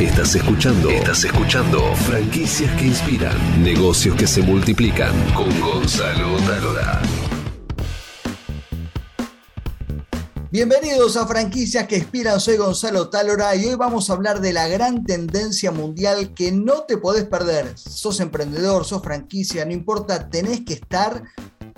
Estás escuchando. Estás escuchando. Franquicias que inspiran. Negocios que se multiplican. Con Gonzalo Talora. Bienvenidos a Franquicias que Inspiran, soy Gonzalo Talora y hoy vamos a hablar de la gran tendencia mundial que no te podés perder. Sos emprendedor, sos franquicia, no importa, tenés que estar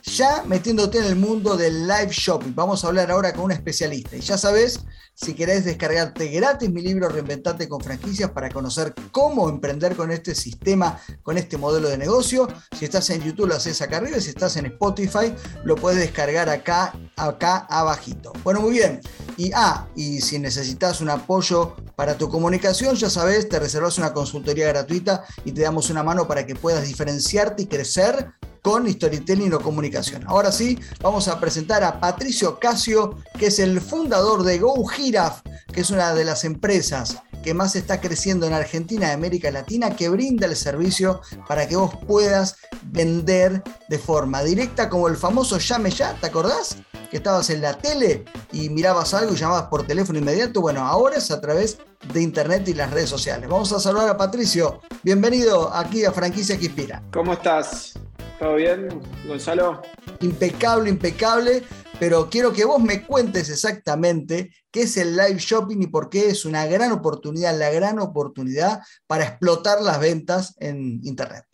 ya metiéndote en el mundo del live shopping. Vamos a hablar ahora con un especialista. Y ya sabes, si querés descargarte gratis mi libro Reinventate con franquicias para conocer cómo emprender con este sistema, con este modelo de negocio. Si estás en YouTube lo haces acá arriba, si estás en Spotify lo puedes descargar acá, acá abajito. Bueno, muy bien. Y ah, y si necesitas un apoyo para tu comunicación, ya sabes, te reservas una consultoría gratuita y te damos una mano para que puedas diferenciarte y crecer con storytelling o comunicación. Ahora sí, vamos a presentar a Patricio Casio, que es el fundador de Go Giraffe, que es una de las empresas que más está creciendo en Argentina y América Latina, que brinda el servicio para que vos puedas vender de forma directa, como el famoso llame ya, ¿te acordás? Que estabas en la tele y mirabas algo y llamabas por teléfono inmediato. Bueno, ahora es a través de internet y las redes sociales. Vamos a saludar a Patricio. Bienvenido aquí a Franquicia que Inspira. ¿Cómo estás? ¿Todo bien, Gonzalo? Impecable, impecable, pero quiero que vos me cuentes exactamente qué es el live shopping y por qué es una gran oportunidad, la gran oportunidad para explotar las ventas en Internet.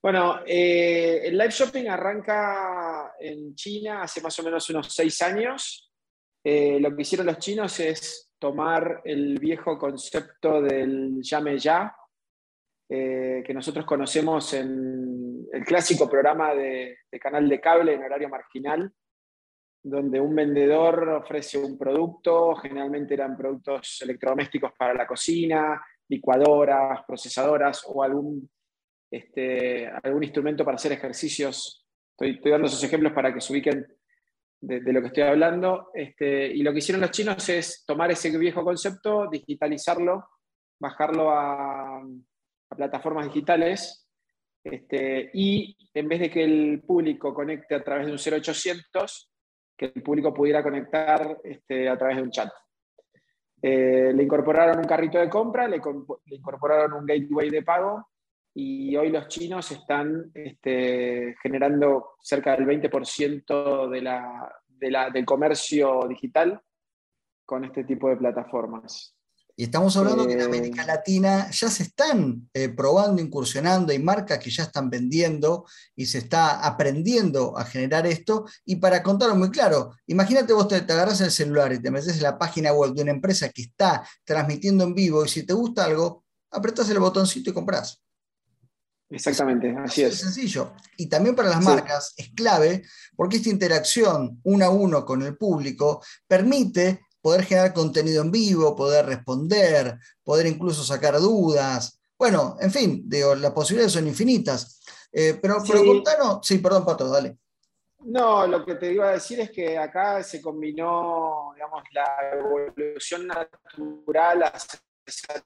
Bueno, eh, el live shopping arranca en China hace más o menos unos seis años. Eh, lo que hicieron los chinos es tomar el viejo concepto del llame ya, eh, que nosotros conocemos en el clásico programa de, canal de cable en horario marginal, donde un vendedor ofrece un producto, generalmente eran productos electrodomésticos para la cocina, licuadoras, procesadoras o algún, este, algún instrumento para hacer ejercicios. Estoy, dando esos ejemplos para que se ubiquen de, lo que estoy hablando. Este, y lo que hicieron los chinos es tomar ese viejo concepto, digitalizarlo, bajarlo a, a plataformas digitales este, y en vez de que el público conecte a través de un 0800, que el público pudiera conectar este, a través de un chat. Eh, le incorporaron un carrito de compra, le, incorporaron un gateway de pago y hoy los chinos están este, generando cerca del 20% de la, del comercio digital con este tipo de plataformas. Y estamos hablando que en América eh. Latina ya se están eh, probando, incursionando, hay marcas que ya están vendiendo y se está aprendiendo a generar esto. Y para contarlo muy claro, imagínate vos te, agarras el celular y te metes en la página web de una empresa que está transmitiendo en vivo y si te gusta algo, apretas el botoncito y compras. Exactamente, así es. Es sencillo. Y también para las marcas es clave porque esta interacción uno a uno con el público permite poder generar contenido en vivo, poder responder, poder incluso sacar dudas. Bueno, en fin, digo, las posibilidades son infinitas. Eh, pero, sí. contanos, sí, perdón, Pato, dale. No, lo que te iba a decir es que acá se combinó, digamos, la evolución natural a esa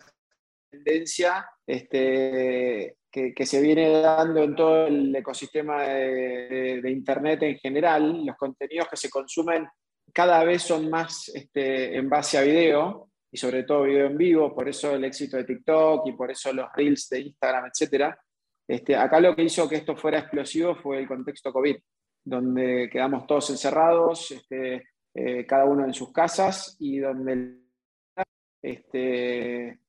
tendencia este, que, se viene dando en todo el ecosistema de, Internet en general, los contenidos que se consumen cada vez son más este, en base a video y sobre todo video en vivo, por eso el éxito de TikTok y por eso los reels de Instagram, etc. Este, acá lo que hizo que esto fuera explosivo fue el contexto COVID, donde quedamos todos encerrados, este, eh, cada uno en sus casas y donde este,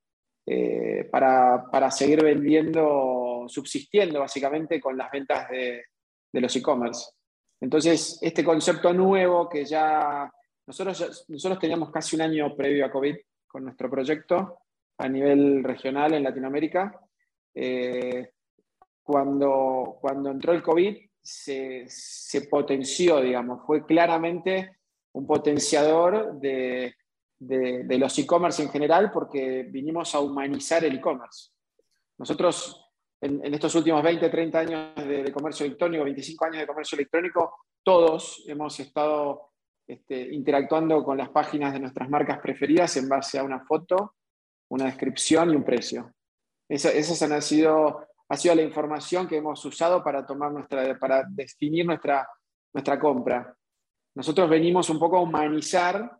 eh, para, para, seguir vendiendo, subsistiendo básicamente con las ventas de, de los e-commerce. Entonces, este concepto nuevo que ya nosotros, nosotros teníamos casi un año previo a COVID con nuestro proyecto a nivel regional en Latinoamérica. Eh, cuando, cuando entró el COVID se, potenció, digamos, fue claramente un potenciador de, de los e-commerce en general porque vinimos a humanizar el e-commerce. Nosotros en, estos últimos 20, 30 años de, comercio electrónico, 25 años de comercio electrónico, todos hemos estado este, interactuando con las páginas de nuestras marcas preferidas en base a una foto, una descripción y un precio. Esa, esa ha sido, ha sido la información que hemos usado para, tomar nuestra, para definir nuestra, nuestra compra. Nosotros venimos un poco a humanizar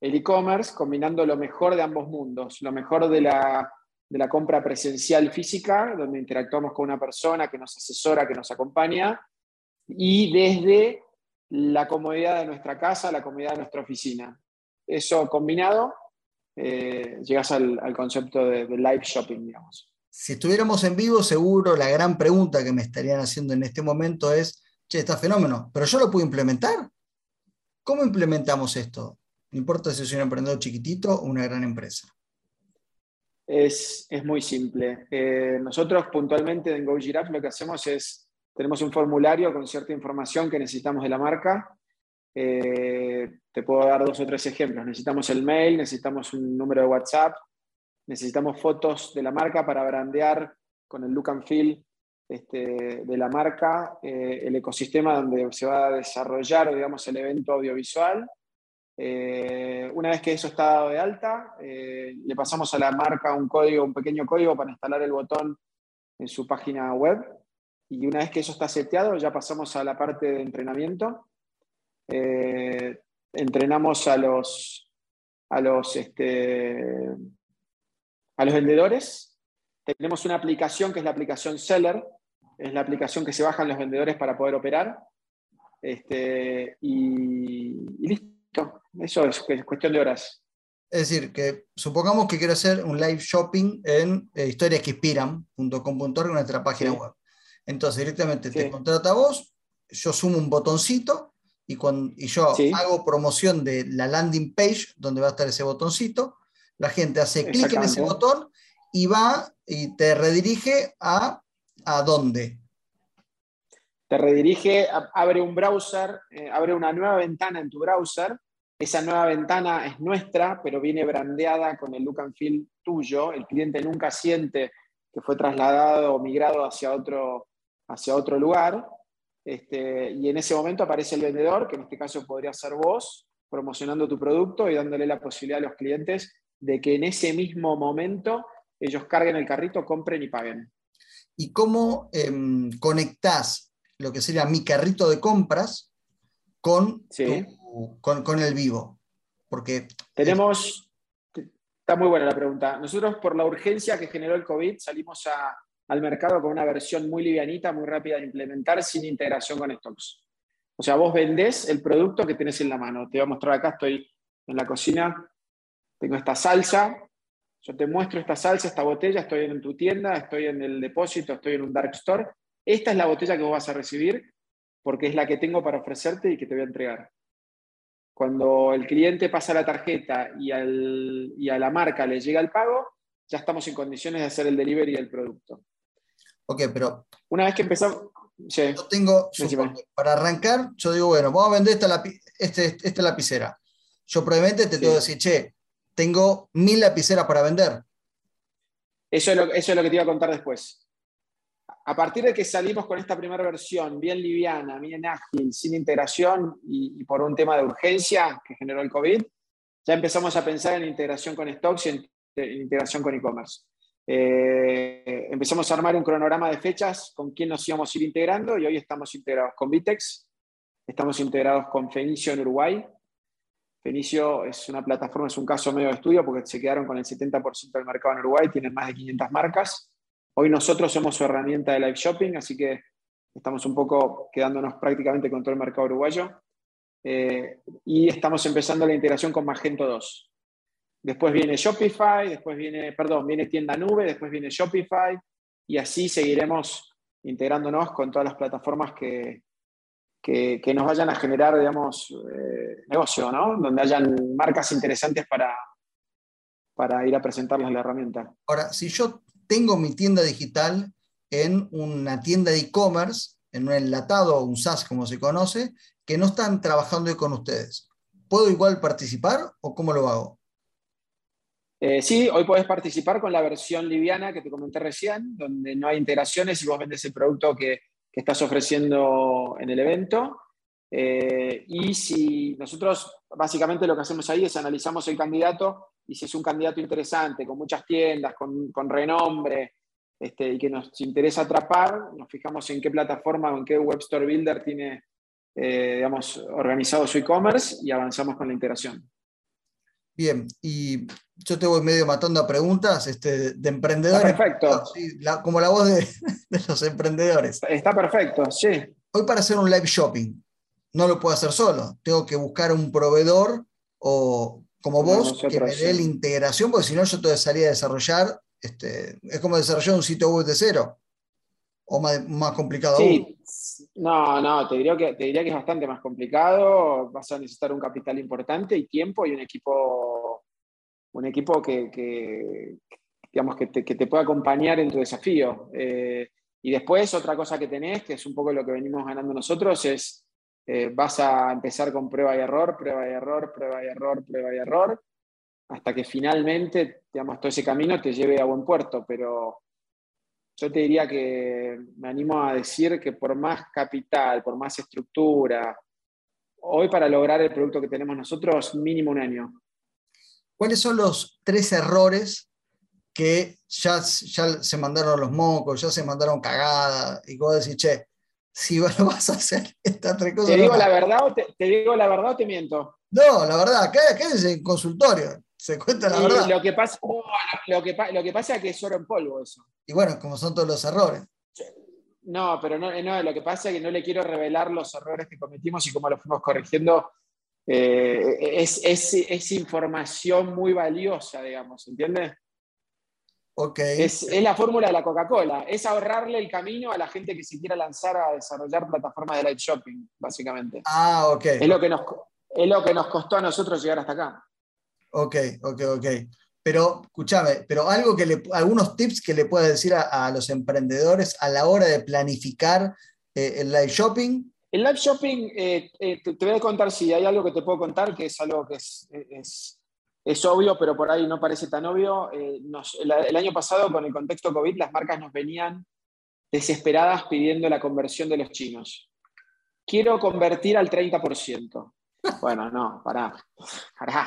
el e-commerce combinando lo mejor de ambos mundos, lo mejor de la, de la compra presencial física, donde interactuamos con una persona que nos asesora, que nos acompaña, y desde la comodidad de nuestra casa, la comodidad de nuestra oficina. Eso combinado, eh, llegas al, concepto de, de, live shopping, digamos. Si estuviéramos en vivo, seguro la gran pregunta que me estarían haciendo en este momento es, che, está fenómeno, pero yo lo puedo implementar. ¿Cómo implementamos esto? No importa si soy un emprendedor chiquitito o una gran empresa. Es, muy simple. Eh, nosotros puntualmente en GoGiraffe lo que hacemos es, tenemos un formulario con cierta información que necesitamos de la marca. Eh, te puedo dar dos o tres ejemplos. Necesitamos el mail, necesitamos un número de WhatsApp, necesitamos fotos de la marca para brandear con el look and feel este, de la marca, eh, el ecosistema donde se va a desarrollar, digamos, el evento audiovisual eh, una vez que eso está dado de alta, eh, le pasamos a la marca un código, un pequeño código para instalar el botón en su página web. Y una vez que eso está seteado, ya pasamos a la parte de entrenamiento. Eh, entrenamos a los, a los, este, a los vendedores. Tenemos una aplicación que es la aplicación Seller, es la aplicación que se bajan los vendedores para poder operar. Este, y listo eso es, cuestión de horas. Es decir, que supongamos que quiero hacer un live shopping en eh, historiasqueinspiran.com.org, nuestra página web. Entonces, directamente te contrata a vos, yo sumo un botoncito y, cuando, y yo hago promoción de la landing page donde va a estar ese botoncito. La gente hace clic en ese botón y va y te redirige a, a dónde. Te redirige, abre un browser, eh, abre una nueva ventana en tu browser esa nueva ventana es nuestra, pero viene brandeada con el look and feel tuyo. El cliente nunca siente que fue trasladado o migrado hacia otro, hacia otro lugar. Este, y en ese momento aparece el vendedor, que en este caso podría ser vos, promocionando tu producto y dándole la posibilidad a los clientes de que en ese mismo momento ellos carguen el carrito, compren y paguen. ¿Y cómo eh, conectás lo que sería mi carrito de compras con con, el vivo? Porque... Tenemos, está muy buena la pregunta. Nosotros por la urgencia que generó el COVID salimos al mercado con una versión muy livianita, muy rápida de implementar, sin integración con stocks. O sea, vos vendés el producto que tenés en la mano. Te voy a mostrar acá, estoy en la cocina, tengo esta salsa, yo te muestro esta salsa, esta botella, estoy en tu tienda, estoy en el depósito, estoy en un dark store. Esta es la botella que vos vas a recibir porque es la que tengo para ofrecerte y que te voy a entregar. Cuando el cliente pasa la tarjeta y, a la marca le llega el pago, ya estamos en condiciones de hacer el delivery del producto. Ok, pero... Una vez que empezamos... Yo tengo, para arrancar, yo digo, bueno, vamos a vender esta, este, esta lapicera. Yo probablemente te tengo que decir, che, tengo mil lapiceras para vender. Eso es, lo, eso es lo que te iba a contar después a partir de que salimos con esta primera versión, bien liviana, bien ágil, sin integración y, por un tema de urgencia que generó el COVID, ya empezamos a pensar en integración con stocks y en, integración con e-commerce. Eh, empezamos a armar un cronograma de fechas con quién nos íbamos a ir integrando y hoy estamos integrados con Vitex, estamos integrados con Fenicio en Uruguay. Fenicio es una plataforma, es un caso medio de estudio porque se quedaron con el 70% del mercado en Uruguay, tienen más de 500 marcas. Hoy nosotros somos su herramienta de live shopping, así que estamos un poco quedándonos prácticamente con todo el mercado uruguayo. Eh, y estamos empezando la integración con Magento 2. Después viene Shopify, después viene, perdón, viene tienda nube, después viene Shopify, y así seguiremos integrándonos con todas las plataformas que, que, nos vayan a generar, digamos, eh, negocio, ¿no? Donde hayan marcas interesantes para, para ir a presentarles la herramienta. Ahora, si yo tengo mi tienda digital en una tienda de e-commerce, en un enlatado o un SaaS como se conoce, que no están trabajando con ustedes. ¿Puedo igual participar o cómo lo hago? Eh, sí, hoy puedes participar con la versión liviana que te comenté recién, donde no hay integraciones y vos vendes el producto que, estás ofreciendo en el evento. Eh, y si nosotros básicamente lo que hacemos ahí es analizamos el candidato y si es un candidato interesante, con muchas tiendas, con, renombre, este, y que nos interesa atrapar, nos fijamos en qué plataforma o en qué web store builder tiene, eh, digamos, organizado su e-commerce y avanzamos con la integración. Bien, y yo te voy medio matando a preguntas este, de emprendedores. perfecto. como la voz de, los emprendedores. Está perfecto, sí. Hoy para hacer un live shopping, no lo puedo hacer solo. Tengo que buscar un proveedor o como vos que me dé la integración, porque si no yo te salía a desarrollar, este, es como desarrollar un sitio web de cero. ¿O más, más complicado sí. No, no, te diría, que, te diría que es bastante más complicado. Vas a necesitar un capital importante y tiempo y un equipo, un equipo que, digamos, que te, pueda acompañar en tu desafío. Eh, y después, otra cosa que tenés, que es un poco lo que venimos ganando nosotros, es eh, vas a empezar con prueba y error, prueba y error, prueba y error, prueba y error, hasta que finalmente, digamos, todo ese camino te lleve a buen puerto. Pero yo te diría que me animo a decir que por más capital, por más estructura, hoy para lograr el producto que tenemos nosotros, mínimo un año. ¿Cuáles son los tres errores que ya, ya se mandaron los mocos, ya se mandaron cagadas, y vos decís, che, si lo vas a hacer estas tres cosas. ¿Te digo, la verdad, o te, digo la verdad o te miento? No, la verdad, es en consultorio. Se cuenta la verdad. Lo que, pasa, lo, que, lo que pasa es que es oro en polvo eso. Y bueno, como son todos los errores. No, pero no, no, lo que pasa es que no le quiero revelar los errores que cometimos y cómo los fuimos corrigiendo. Eh, es, es, información muy valiosa, digamos, ¿entiendes? Okay. Es, es, la fórmula de la Coca-Cola, es ahorrarle el camino a la gente que se quiera lanzar a desarrollar plataformas de light shopping, básicamente. Ah, ok. Es lo que nos, es lo que nos costó a nosotros llegar hasta acá. Ok, ok, ok. Pero, escúchame, pero algo que le, algunos tips que le puedes decir a, los emprendedores a la hora de planificar eh, el live shopping. El live shopping, eh, eh, te, voy a contar si hay algo que te puedo contar, que es algo que es, es, obvio, pero por ahí no parece tan obvio. el, año pasado, con el contexto COVID, las marcas nos venían desesperadas pidiendo la conversión de los chinos. Quiero convertir al 30%. Bueno, no, pará, pará.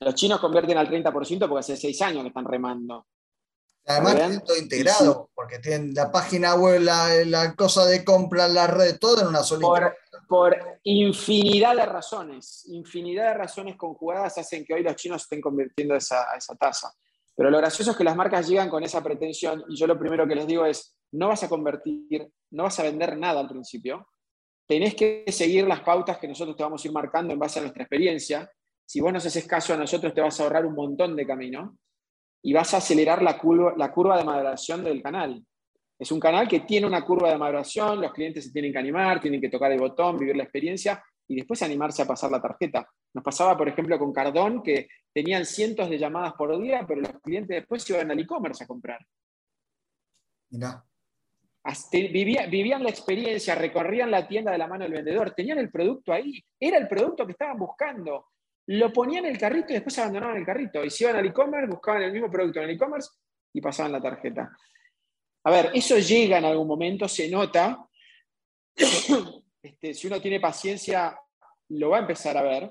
Los chinos convierten al 30% porque hace seis años que están remando. Además, tienen todo integrado, porque tienen la página web, la, cosa de compra, la red, todo en una sola. Por, por, infinidad de razones, infinidad de razones conjugadas hacen que hoy los chinos estén convirtiendo esa, esa tasa. Pero lo gracioso es que las marcas llegan con esa pretensión y yo lo primero que les digo es, no vas a convertir, no vas a vender nada al principio, tenés que seguir las pautas que nosotros te vamos a ir marcando en base a nuestra experiencia. Si vos nos haces caso a nosotros, te vas a ahorrar un montón de camino y vas a acelerar la curva, la curva de maduración del canal. Es un canal que tiene una curva de maduración, los clientes se tienen que animar, tienen que tocar el botón, vivir la experiencia y después animarse a pasar la tarjeta. Nos pasaba, por ejemplo, con Cardón, que tenían cientos de llamadas por día, pero los clientes después iban al e-commerce a comprar. Mirá vivían la experiencia, recorrían la tienda de la mano del vendedor, tenían el producto ahí, era el producto que estaban buscando. Lo ponían en el carrito y después abandonaban el carrito. Y se iban al e-commerce, buscaban el mismo producto en el e-commerce y pasaban la tarjeta. A ver, eso llega en algún momento, se nota. Este, si uno tiene paciencia, lo va a empezar a ver.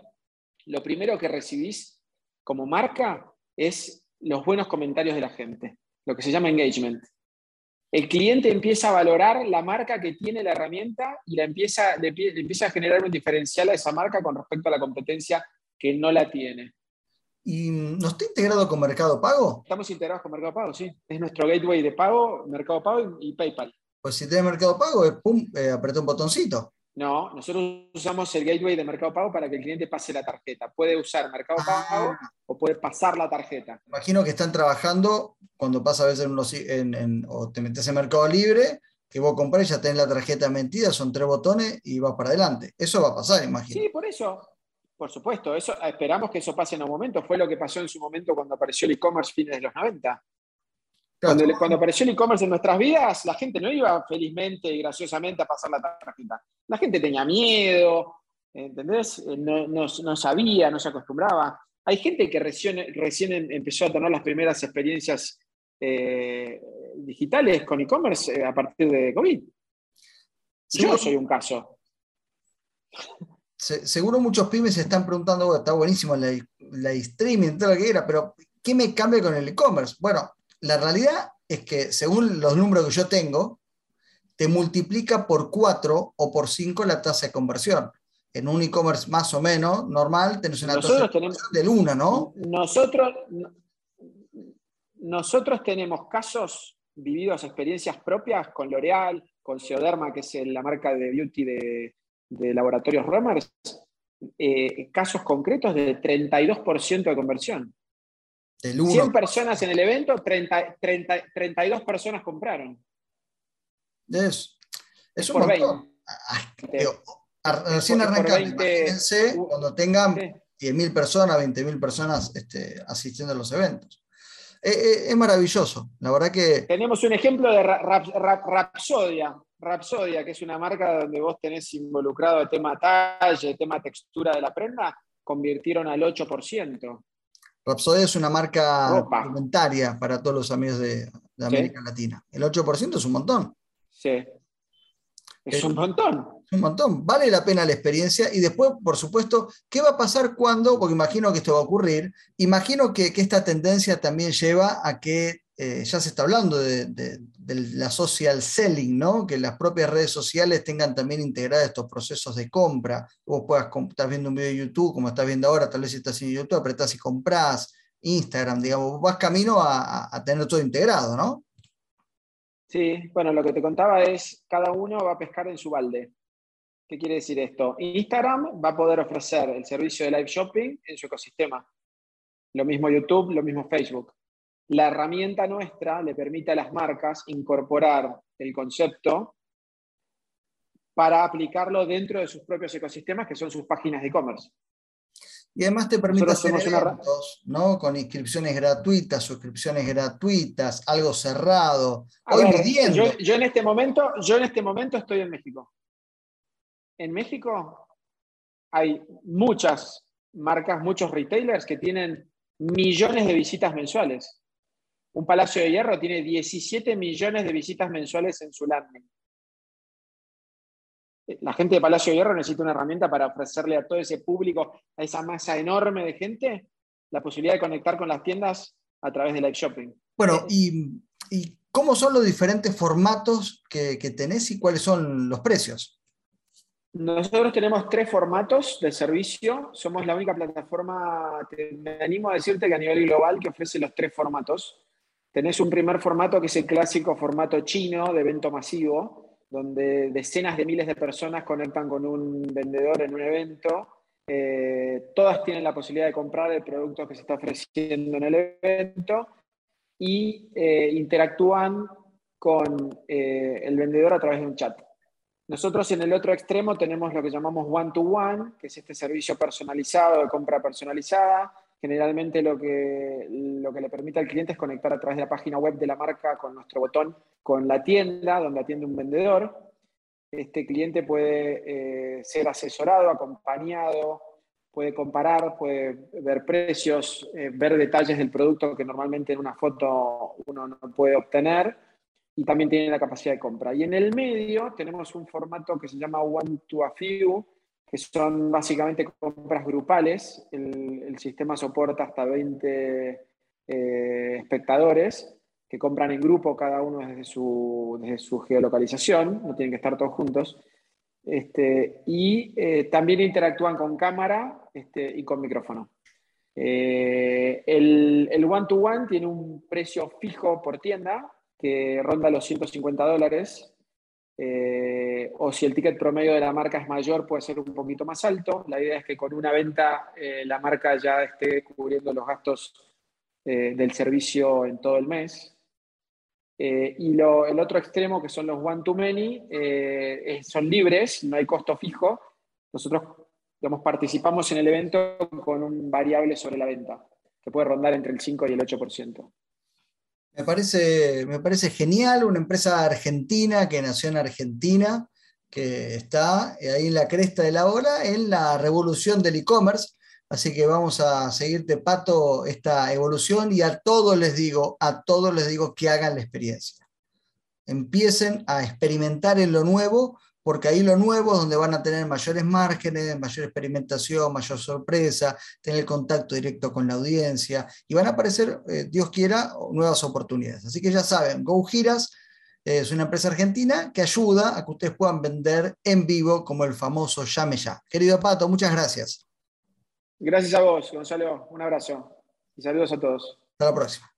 Lo primero que recibís como marca es los buenos comentarios de la gente, lo que se llama engagement el cliente empieza a valorar la marca que tiene la herramienta y la empieza, empieza a generar un diferencial a esa marca con respecto a la competencia que no la tiene. ¿Y no está integrado con Mercado Pago? Estamos integrados con Mercado Pago, sí. Es nuestro gateway de pago, Mercado Pago y, PayPal. Pues si tiene Mercado Pago, pum, eh, un botoncito. No, nosotros usamos el gateway de Mercado Pago para que el cliente pase la tarjeta. Puede usar Mercado ah. Pago o puede pasar la tarjeta. Imagino que están trabajando cuando pasa a veces en, o te metes en Mercado Libre, que vos comprás y ya tenés la tarjeta mentida, son tres botones y vas para adelante. Eso va a pasar, imagino. Sí, por eso. Por supuesto, eso, esperamos que eso pase en un momento. Fue lo que pasó en su momento cuando apareció el e-commerce fines de los 90. Cuando, apareció el e-commerce en nuestras vidas, la gente no iba felizmente y graciosamente a pasar la tarjeta. La gente tenía miedo, ¿entendés? Eh, no, sabía, no se acostumbraba. Hay gente que recién, recién em, empezó a tener las primeras experiencias eh, digitales con e-commerce eh, a partir de COVID. Yo soy un caso. Seguro muchos pymes se están preguntando, está buenísimo la, la streaming, todo lo que era, pero ¿qué me cambia con el e-commerce? Bueno, la realidad es que según los números que yo tengo, te multiplica por 4 o por 5 la tasa de conversión. en un e-commerce más o menos normal, tenés una nosotros tenemos, del 1, ¿no? Nosotros, nosotros tenemos casos vividos, experiencias propias con L'Oreal, con Seoderma, que es la marca de beauty de, Laboratorios Romers, eh, casos concretos de 32% de conversión. 100 personas en el evento, 32 personas compraron. Es, es un montón. Recién arranca, imagínense cuando tengan 10.000 personas, 20.000 personas este, asistiendo a los eventos. Eh, eh, es maravilloso, la verdad que... Tenemos un ejemplo de Rapsodia, Rapsodia, que es una marca donde vos tenés involucrado el tema talle, el tema textura de la prenda, convirtieron al 8%. Rapsodia es una marca complementaria para todos los amigos de, América Latina. El 8% es un montón. Sí. Es un montón. Es un montón. Vale la pena la experiencia. Y después, por supuesto, ¿qué va a pasar cuando? Porque imagino que esto va a ocurrir. Imagino que, esta tendencia también lleva a que eh, ya se está hablando de, la social selling, ¿no? Que las propias redes sociales tengan también integrados estos procesos de compra. Vos puedas, estás viendo un video de YouTube, como estás viendo ahora, tal vez si estás en YouTube, apretás y compras. Instagram, digamos, vas camino a, a tener todo integrado, ¿no? Sí, bueno, lo que te contaba es, cada uno va a pescar en su balde. ¿Qué quiere decir esto? Instagram va a poder ofrecer el servicio de live shopping en su ecosistema. Lo mismo YouTube, lo mismo Facebook. La herramienta nuestra le permite a las marcas incorporar el concepto para aplicarlo dentro de sus propios ecosistemas, que son sus páginas de e-commerce. Y además te permite hacer eventos, ¿no? Con inscripciones gratuitas, suscripciones gratuitas, algo cerrado. Hoy Yo, en este momento, yo en este momento estoy en México. En México hay muchas marcas, muchos retailers que tienen millones de visitas mensuales. Un Palacio de Hierro tiene 17 millones de visitas mensuales en su landing la gente de Palacio Hierro necesita una herramienta para ofrecerle a todo ese público, a esa masa enorme de gente, la posibilidad de conectar con las tiendas a través de live shopping. Bueno, ¿y, cómo son los diferentes formatos que, tenés y cuáles son los precios? Nosotros tenemos tres formatos de servicio. Somos la única plataforma, me animo a decirte que a nivel global que ofrece los tres formatos. Tenés un primer formato que es el clásico formato chino de evento masivo, donde decenas de miles de personas conectan con un vendedor en un evento. Eh, todas tienen la posibilidad de comprar el producto que se está ofreciendo en el evento y eh, interactúan con eh, el vendedor a través de un chat. Nosotros en el otro extremo tenemos lo que llamamos one-to-one, -one, que es este servicio personalizado de compra personalizada, Generalmente lo que, lo que le permite al cliente es conectar a través de la página web de la marca con nuestro botón con la tienda donde atiende un vendedor. Este cliente puede eh, ser asesorado, acompañado, puede comparar, puede ver precios, eh, ver detalles del producto que normalmente en una foto uno no puede obtener y también tiene la capacidad de compra. Y en el medio tenemos un formato que se llama One to a Few, que son básicamente compras grupales. El, sistema soporta hasta 20 eh, espectadores que compran en grupo, cada uno desde su, desde su geolocalización, no tienen que estar todos juntos. Este, y eh, también interactúan con cámara este, y con micrófono. Eh, el, el one-to-one tiene un precio fijo por tienda que ronda los 150 dólares eh, o si el ticket promedio de la marca es mayor, puede ser un poquito más alto. La idea es que con una venta eh, la marca ya esté cubriendo los gastos eh, del servicio en todo el mes. y el otro extremo, que son los one-to-many, son libres, no hay costo fijo. Nosotros participamos en el evento con un variable sobre la venta, que puede rondar entre el 5 y el 8%. Me parece, me parece genial, una empresa argentina que nació en Argentina, que está ahí en la cresta de la ola, en la revolución del e-commerce. Así que vamos a seguirte, Pato, esta evolución y a todos les digo, a todos les digo que hagan la experiencia. Empiecen a experimentar en lo nuevo porque ahí lo nuevo es donde van a tener mayores márgenes, mayor experimentación, mayor sorpresa, tener contacto directo con la audiencia y van a aparecer, eh, Dios quiera, nuevas oportunidades. Así que ya saben, Go Giras Es una empresa argentina que ayuda a que ustedes puedan vender en vivo como el famoso llame ya. Querido Pato, muchas gracias. Gracias a vos, Gonzalo. Un abrazo. Y saludos a todos. Hasta la próxima.